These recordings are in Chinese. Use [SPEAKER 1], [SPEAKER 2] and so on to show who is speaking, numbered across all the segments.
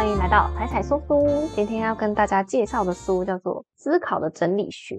[SPEAKER 1] 欢迎来到彩彩说书。今天要跟大家介绍的书叫做《思考的整理学》。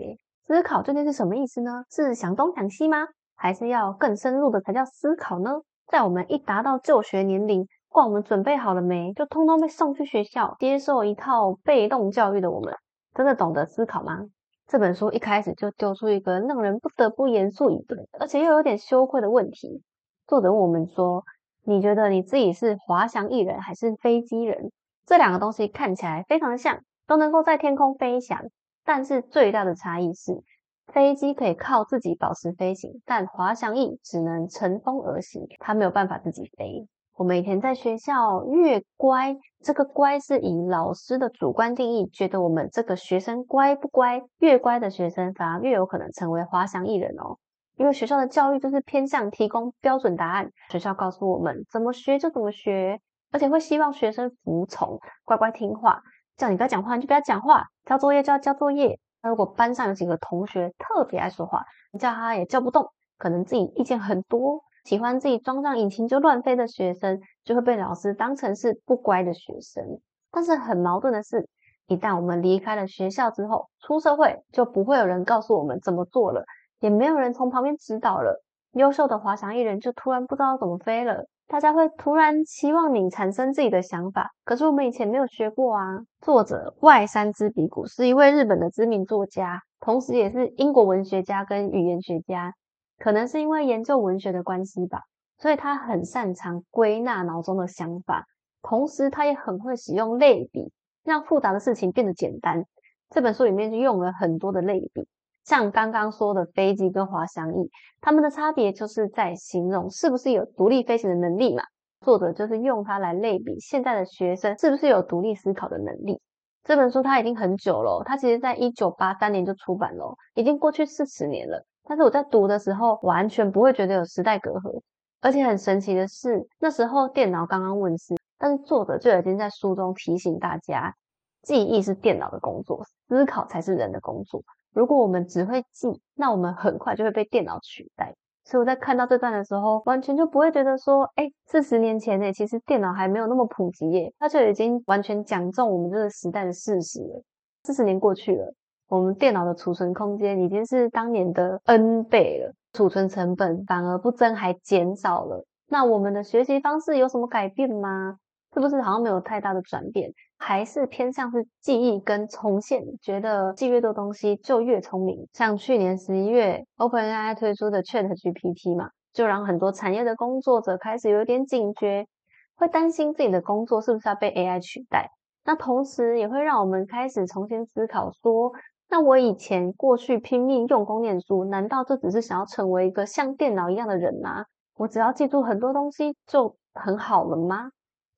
[SPEAKER 1] 思考究竟是什么意思呢？是想东想西吗？还是要更深入的才叫思考呢？在我们一达到就学年龄，管我们准备好了没，就通通被送去学校接受一套被动教育的我们，真的懂得思考吗？这本书一开始就丢出一个让人不得不严肃以对，而且又有点羞愧的问题。作者问我们说。你觉得你自己是滑翔翼人还是飞机人？这两个东西看起来非常像，都能够在天空飞翔，但是最大的差异是，飞机可以靠自己保持飞行，但滑翔翼只能乘风而行，它没有办法自己飞。我们以前在学校越乖，这个乖是以老师的主观定义，觉得我们这个学生乖不乖，越乖的学生反而越有可能成为滑翔翼人哦。因为学校的教育就是偏向提供标准答案，学校告诉我们怎么学就怎么学，而且会希望学生服从、乖乖听话。叫你不要讲话，你就不要讲话；交作业就要交作业。那如果班上有几个同学特别爱说话，你叫他也叫不动，可能自己意见很多，喜欢自己装上引擎就乱飞的学生，就会被老师当成是不乖的学生。但是很矛盾的是，一旦我们离开了学校之后，出社会就不会有人告诉我们怎么做了。也没有人从旁边指导了，优秀的滑翔翼人就突然不知道怎么飞了。大家会突然期望你产生自己的想法，可是我们以前没有学过啊。作者外山之比古是一位日本的知名作家，同时也是英国文学家跟语言学家。可能是因为研究文学的关系吧，所以他很擅长归纳脑中的想法，同时他也很会使用类比，让复杂的事情变得简单。这本书里面就用了很多的类比。像刚刚说的飞机跟滑翔翼，它们的差别就是在形容是不是有独立飞行的能力嘛。作者就是用它来类比现在的学生是不是有独立思考的能力。这本书它已经很久了，它其实在一九八三年就出版了，已经过去四十年了。但是我在读的时候完全不会觉得有时代隔阂，而且很神奇的是，那时候电脑刚刚问世，但是作者就已经在书中提醒大家，记忆是电脑的工作，思考才是人的工作。如果我们只会记，那我们很快就会被电脑取代。所以我在看到这段的时候，完全就不会觉得说，哎，四十年前呢，其实电脑还没有那么普及耶，它就已经完全讲中我们这个时代的事实了。四十年过去了，我们电脑的储存空间已经是当年的 N 倍了，储存成本反而不增还减少了。那我们的学习方式有什么改变吗？是不是好像没有太大的转变？还是偏向是记忆跟重现，觉得记越多东西就越聪明。像去年十一月，OpenAI 推出的 ChatGPT 嘛，就让很多产业的工作者开始有点警觉，会担心自己的工作是不是要被 AI 取代。那同时也会让我们开始重新思考，说，那我以前过去拼命用功念书，难道就只是想要成为一个像电脑一样的人吗？我只要记住很多东西就很好了吗？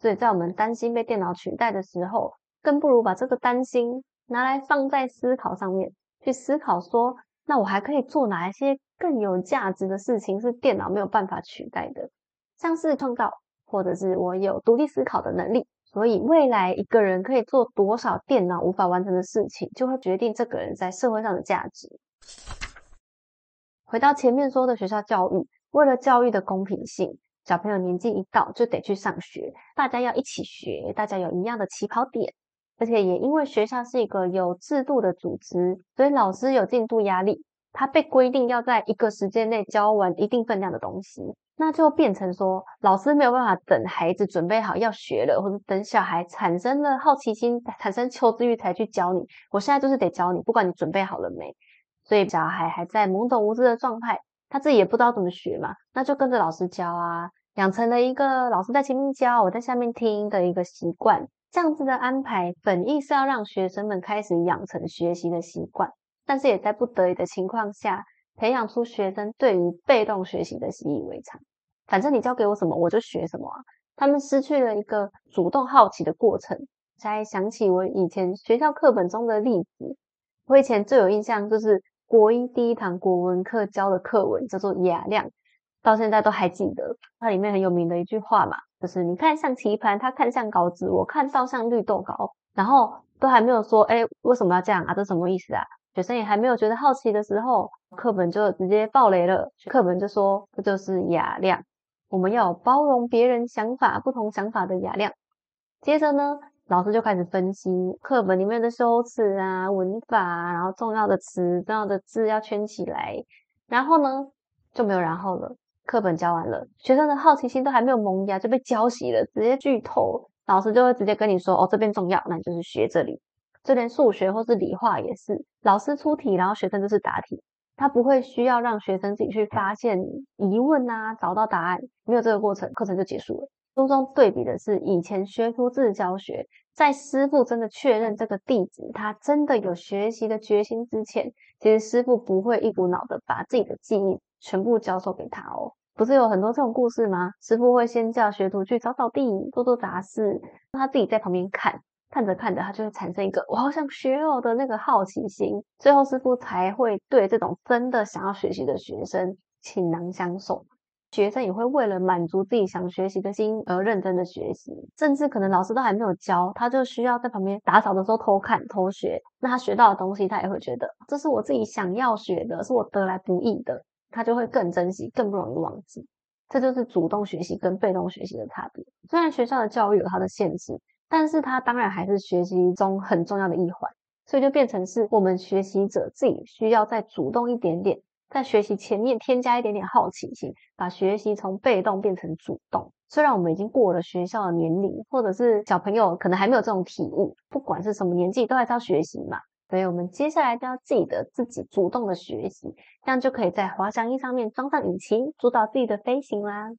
[SPEAKER 1] 所以在我们担心被电脑取代的时候，更不如把这个担心拿来放在思考上面，去思考说，那我还可以做哪一些更有价值的事情，是电脑没有办法取代的，像是创造，或者是我有独立思考的能力。所以未来一个人可以做多少电脑无法完成的事情，就会决定这个人在社会上的价值。回到前面说的学校教育，为了教育的公平性。小朋友年纪一到就得去上学，大家要一起学，大家有一样的起跑点，而且也因为学校是一个有制度的组织，所以老师有进度压力，他被规定要在一个时间内教完一定分量的东西，那就变成说老师没有办法等孩子准备好要学了，或者等小孩产生了好奇心、产生求知欲才去教你。我现在就是得教你，不管你准备好了没，所以小孩还在懵懂无知的状态。他自己也不知道怎么学嘛，那就跟着老师教啊，养成了一个老师在前面教，我在下面听的一个习惯。这样子的安排，本意是要让学生们开始养成学习的习惯，但是也在不得已的情况下，培养出学生对于被动学习的习以为常。反正你教给我什么，我就学什么啊。他们失去了一个主动好奇的过程。才想起我以前学校课本中的例子，我以前最有印象就是。国一第一堂国文课教的课文叫做雅量，到现在都还记得。它里面很有名的一句话嘛，就是你看像棋盘，他看像稿子，我看到像绿豆糕。然后都还没有说，哎，为什么要这样啊？这什么意思啊？学生也还没有觉得好奇的时候，课本就直接爆雷了。课本就说，这就是雅量，我们要包容别人想法、不同想法的雅量。接着呢，老师就开始分析课本里面的修辞啊、文法啊，然后重要的词、重要的字要圈起来。然后呢，就没有然后了。课本教完了，学生的好奇心都还没有萌芽，就被浇熄了，直接剧透。老师就会直接跟你说：“哦，这边重要，那你就是学这里。”就连数学或是理化也是，老师出题，然后学生就是答题，他不会需要让学生自己去发现疑问啊，找到答案，没有这个过程，课程就结束了。书中对比的是以前学徒制教学，在师傅真的确认这个弟子他真的有学习的决心之前，其实师傅不会一股脑的把自己的记忆全部教授给他哦。不是有很多这种故事吗？师傅会先叫学徒去扫扫地、做做杂事，他自己在旁边看。看着看着，他就会产生一个我好想学哦的那个好奇心，最后师傅才会对这种真的想要学习的学生倾囊相授。学生也会为了满足自己想学习的心而认真的学习，甚至可能老师都还没有教，他就需要在旁边打扫的时候偷看偷学。那他学到的东西，他也会觉得这是我自己想要学的，是我得来不易的，他就会更珍惜，更不容易忘记。这就是主动学习跟被动学习的差别。虽然学校的教育有它的限制。但是它当然还是学习中很重要的一环，所以就变成是我们学习者自己需要再主动一点点，在学习前面添加一点点好奇心，把学习从被动变成主动。虽然我们已经过了学校的年龄，或者是小朋友可能还没有这种体悟，不管是什么年纪，都还是要学习嘛。所以我们接下来就要记得自己主动的学习，这样就可以在滑翔翼上面装上引擎，主导自己的飞行啦。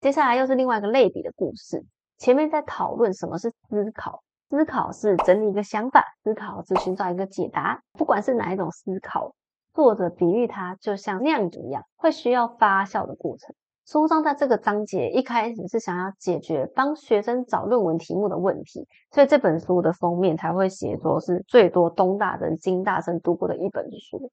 [SPEAKER 1] 接下来又是另外一个类比的故事。前面在讨论什么是思考，思考是整理一个想法，思考是寻找一个解答。不管是哪一种思考，作者比喻它就像酿酒一样，会需要发酵的过程。书中在这个章节一开始是想要解决帮学生找论文题目的问题，所以这本书的封面才会写说是最多东大人、金大生读过的一本书。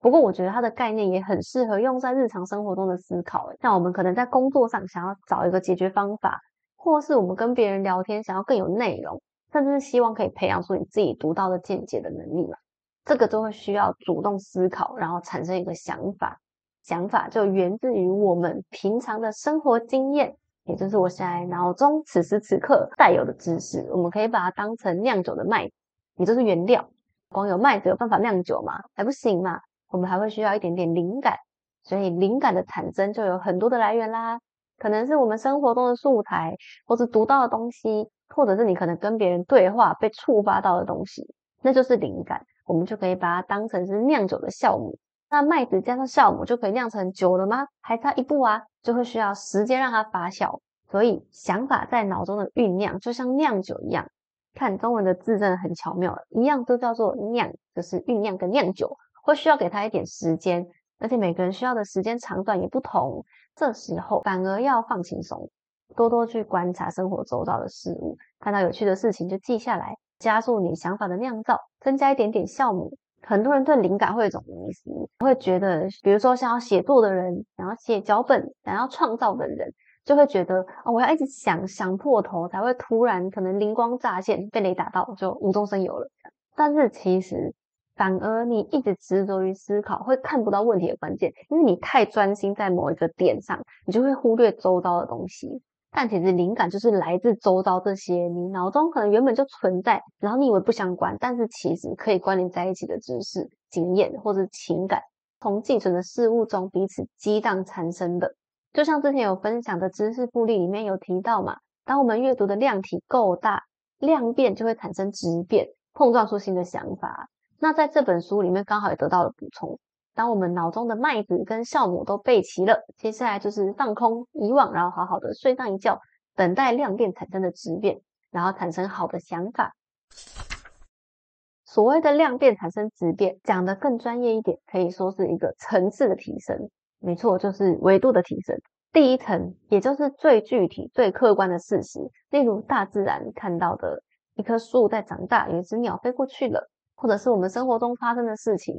[SPEAKER 1] 不过我觉得它的概念也很适合用在日常生活中的思考，像我们可能在工作上想要找一个解决方法。或是我们跟别人聊天，想要更有内容，甚至是希望可以培养出你自己独到的见解的能力嘛？这个都会需要主动思考，然后产生一个想法。想法就源自于我们平常的生活经验，也就是我现在脑中此时此刻带有的知识。我们可以把它当成酿酒的麦，也就是原料。光有麦子有办法酿酒吗？还不行嘛。我们还会需要一点点灵感，所以灵感的产生就有很多的来源啦。可能是我们生活中的素材，或是读到的东西，或者是你可能跟别人对话被触发到的东西，那就是灵感。我们就可以把它当成是酿酒的酵母。那麦子加上酵母就可以酿成酒了吗？还差一步啊，就会需要时间让它发酵。所以想法在脑中的酝酿，就像酿酒一样。看中文的字真的很巧妙，一样都叫做酿，就是酝酿跟酿酒，会需要给它一点时间。而且每个人需要的时间长短也不同，这时候反而要放轻松，多多去观察生活周遭的事物，看到有趣的事情就记下来，加速你想法的酿造，增加一点点酵母。很多人对灵感会有一种迷思，会觉得，比如说想要写作的人，想要写脚本，想要创造的人，就会觉得哦，我要一直想想破头，才会突然可能灵光乍现，被雷打到就无中生有了。但是其实。反而你一直执着于思考，会看不到问题的关键，因为你太专心在某一个点上，你就会忽略周遭的东西。但其实灵感就是来自周遭这些你脑中可能原本就存在，然后你以为不相关，但是其实可以关联在一起的知识、经验或者情感，从寄存的事物中彼此激荡产生的。就像之前有分享的知识复利里面有提到嘛，当我们阅读的量体够大，量变就会产生质变，碰撞出新的想法。那在这本书里面刚好也得到了补充。当我们脑中的麦子跟酵母都备齐了，接下来就是放空、遗忘，然后好好的睡上一觉，等待量变产生的质变，然后产生好的想法。所谓的量变产生质变，讲的更专业一点，可以说是一个层次的提升。没错，就是维度的提升。第一层，也就是最具体、最客观的事实，例如大自然看到的一棵树在长大，有一只鸟飞过去了。或者是我们生活中发生的事情，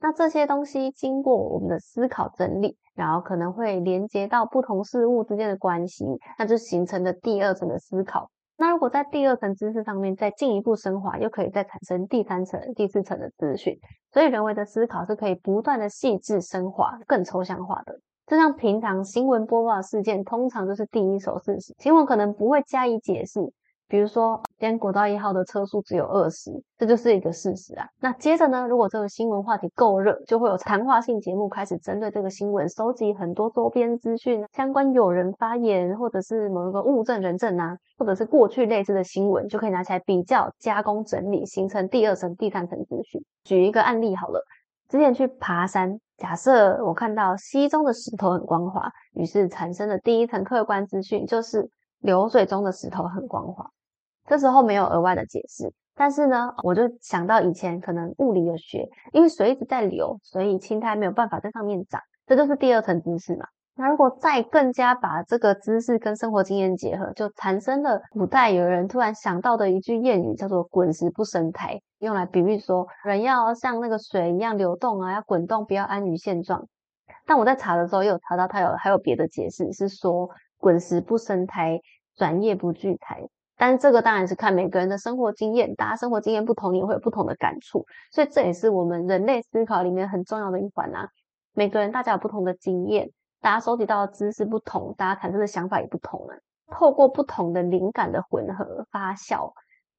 [SPEAKER 1] 那这些东西经过我们的思考整理，然后可能会连接到不同事物之间的关系，那就形成了第二层的思考。那如果在第二层知识上面再进一步升华，又可以再产生第三层、第四层的资讯。所以人为的思考是可以不断的细致升华、更抽象化的。就像平常新闻播报事件，通常就是第一手事实，新闻可能不会加以解释。比如说，今天国道一号的车速只有二十，这就是一个事实啊。那接着呢，如果这个新闻话题够热，就会有谈话性节目开始针对这个新闻收集很多周边资讯，相关有人发言，或者是某一个物证人证啊，或者是过去类似的新闻，就可以拿起来比较、加工、整理，形成第二层、第三层资讯。举一个案例好了，之前去爬山，假设我看到溪中的石头很光滑，于是产生的第一层客观资讯就是流水中的石头很光滑。这时候没有额外的解释，但是呢，我就想到以前可能物理有学，因为水一直在流，所以青苔没有办法在上面长，这就是第二层知识嘛。那如果再更加把这个知识跟生活经验结合，就产生了古代有人突然想到的一句谚语，叫做“滚石不生苔”，用来比喻说人要像那个水一样流动啊，要滚动，不要安于现状。但我在查的时候，又有查到它有还有别的解释，是说“滚石不生苔，转业不聚财”。但是这个当然是看每个人的生活经验，大家生活经验不同，也会有不同的感触，所以这也是我们人类思考里面很重要的一环啊。每个人大家有不同的经验，大家收集到的知识不同，大家产生的想法也不同啊。透过不同的灵感的混合发酵，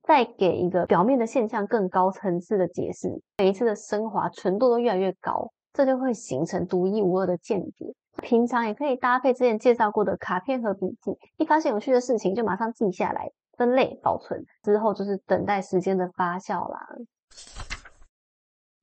[SPEAKER 1] 再给一个表面的现象更高层次的解释，每一次的升华纯度都越来越高，这就会形成独一无二的见解。平常也可以搭配之前介绍过的卡片和笔记，一发现有趣的事情就马上记下来。分类保存之后，就是等待时间的发酵啦。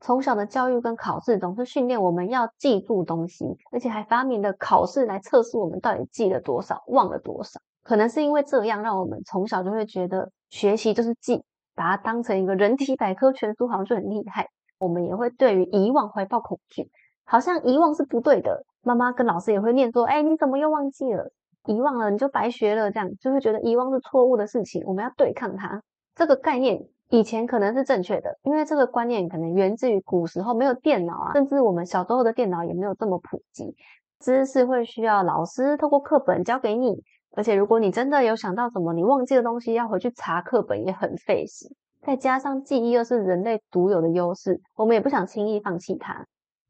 [SPEAKER 1] 从小的教育跟考试总是训练我们要记住东西，而且还发明了考试来测试我们到底记了多少、忘了多少。可能是因为这样，让我们从小就会觉得学习就是记，把它当成一个人体百科全书，好像就很厉害。我们也会对于遗忘怀抱恐惧，好像遗忘是不对的。妈妈跟老师也会念说：“哎，你怎么又忘记了？”遗忘了你就白学了，这样就会觉得遗忘是错误的事情，我们要对抗它。这个概念以前可能是正确的，因为这个观念可能源自于古时候没有电脑啊，甚至我们小时候的电脑也没有这么普及。知识会需要老师透过课本教给你，而且如果你真的有想到什么你忘记的东西，要回去查课本也很费时。再加上记忆又是人类独有的优势，我们也不想轻易放弃它。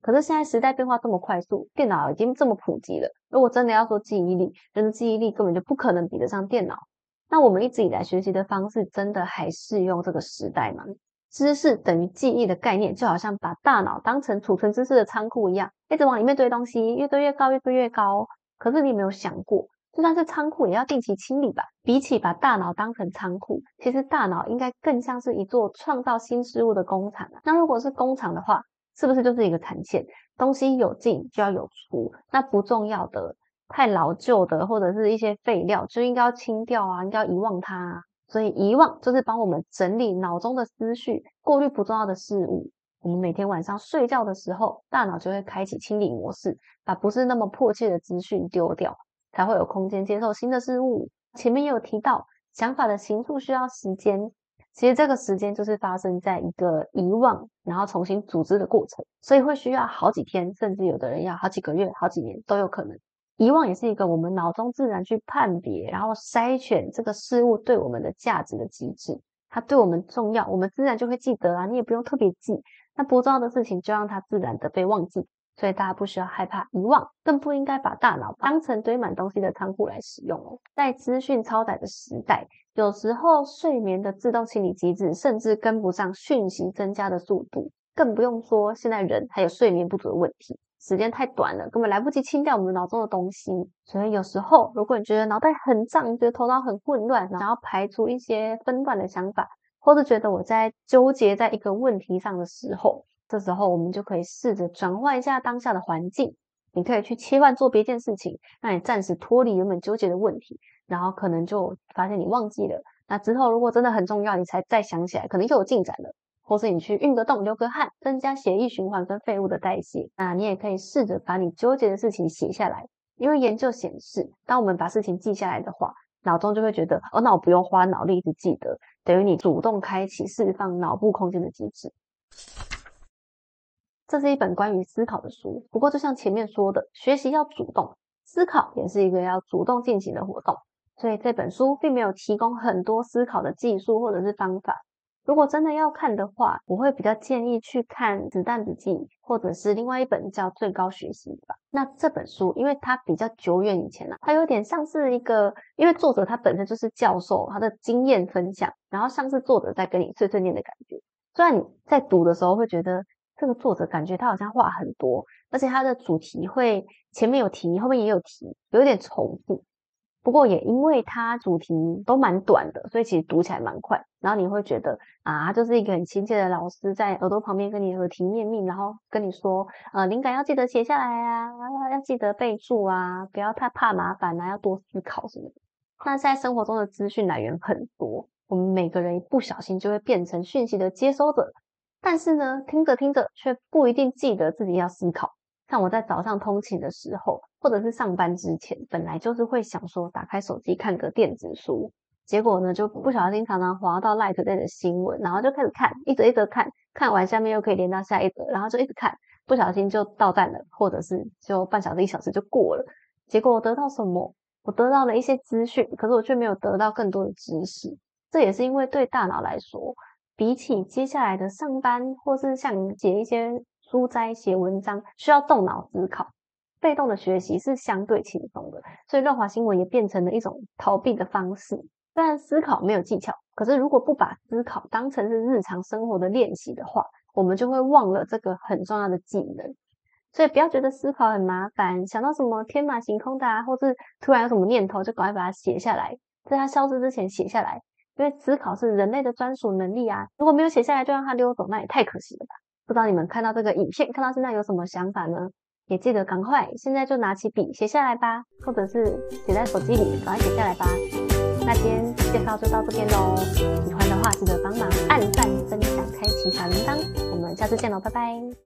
[SPEAKER 1] 可是现在时代变化这么快速，电脑已经这么普及了。如果真的要说记忆力，人的记忆力根本就不可能比得上电脑。那我们一直以来学习的方式，真的还适用这个时代吗？知识等于记忆的概念，就好像把大脑当成储存知识的仓库一样，一直往里面堆东西，越堆越高，越堆越高。可是你有没有想过，就算是仓库，也要定期清理吧？比起把大脑当成仓库，其实大脑应该更像是一座创造新事物的工厂。那如果是工厂的话，是不是就是一个产线？东西有进就要有出，那不重要的、太老旧的或者是一些废料，就应该要清掉啊，应该要遗忘它。所以遗忘就是帮我们整理脑中的思绪，过滤不重要的事物。我们每天晚上睡觉的时候，大脑就会开启清理模式，把不是那么迫切的资讯丢掉，才会有空间接受新的事物。前面也有提到，想法的形塑需要时间。其实这个时间就是发生在一个遗忘，然后重新组织的过程，所以会需要好几天，甚至有的人要好几个月、好几年都有可能。遗忘也是一个我们脑中自然去判别，然后筛选这个事物对我们的价值的机制。它对我们重要，我们自然就会记得啊，你也不用特别记。那不重要的事情就让它自然的被忘记。所以大家不需要害怕遗忘，更不应该把大脑当成堆满东西的仓库来使用哦。在资讯超载的时代，有时候睡眠的自动清理机制甚至跟不上讯息增加的速度，更不用说现在人还有睡眠不足的问题，时间太短了，根本来不及清掉我们脑中的东西。所以有时候，如果你觉得脑袋很胀，觉得头脑很混乱，想要排除一些纷乱的想法，或者觉得我在纠结在一个问题上的时候，这时候，我们就可以试着转换一下当下的环境。你可以去切换做别件事情，让你暂时脱离原本纠结的问题，然后可能就发现你忘记了。那之后如果真的很重要，你才再想起来，可能又有进展了。或是你去运个动、流个汗，增加血液循环跟废物的代谢。那你也可以试着把你纠结的事情写下来，因为研究显示，当我们把事情记下来的话，脑中就会觉得哦，那我不用花脑力去记得，等于你主动开启释放脑部空间的机制。这是一本关于思考的书。不过，就像前面说的，学习要主动，思考也是一个要主动进行的活动。所以这本书并没有提供很多思考的技术或者是方法，如果真的要看的话，我会比较建议去看《子弹笔记》，或者是另外一本叫《最高学习法》。那这本书，因为它比较久远以前了，它有点像是一个，因为作者他本身就是教授，他的经验分享，然后像是作者在跟你碎碎念的感觉。虽然你在读的时候会觉得这个作者感觉他好像话很多，而且他的主题会前面有提，后面也有提，有点重复。不过也因为它主题都蛮短的，所以其实读起来蛮快。然后你会觉得啊，就是一个很亲切的老师在耳朵旁边跟你耳提面命，然后跟你说，呃，灵感要记得写下来啊，要记得备注啊，不要太怕麻烦啊，要多思考什么的。那在生活中的资讯来源很多，我们每个人一不小心就会变成讯息的接收者，但是呢，听着听着却不一定记得自己要思考。像我在早上通勤的时候，或者是上班之前，本来就是会想说打开手机看个电子书，结果呢就不小心常常滑到 Light Day 的新闻，然后就开始看，一则一则看，看完下面又可以连到下一则，然后就一直看，不小心就到站了，或者是就半小时一小时就过了。结果我得到什么？我得到了一些资讯，可是我却没有得到更多的知识。这也是因为对大脑来说，比起接下来的上班，或是像写一些。书斋写文章需要动脑思考，被动的学习是相对轻松的，所以乱华新闻也变成了一种逃避的方式。虽然思考没有技巧，可是如果不把思考当成是日常生活的练习的话，我们就会忘了这个很重要的技能。所以不要觉得思考很麻烦，想到什么天马行空的啊，或是突然有什么念头，就赶快把它写下来，在它消失之前写下来，因为思考是人类的专属能力啊。如果没有写下来就让它溜走，那也太可惜了吧。不知道你们看到这个影片，看到现在有什么想法呢？也记得赶快现在就拿起笔写下来吧，或者是写在手机里，赶快写下来吧。那今天介绍就到这边喽，喜欢的话记得帮忙按赞、分享、开启小铃铛，我们下次见喽，拜拜。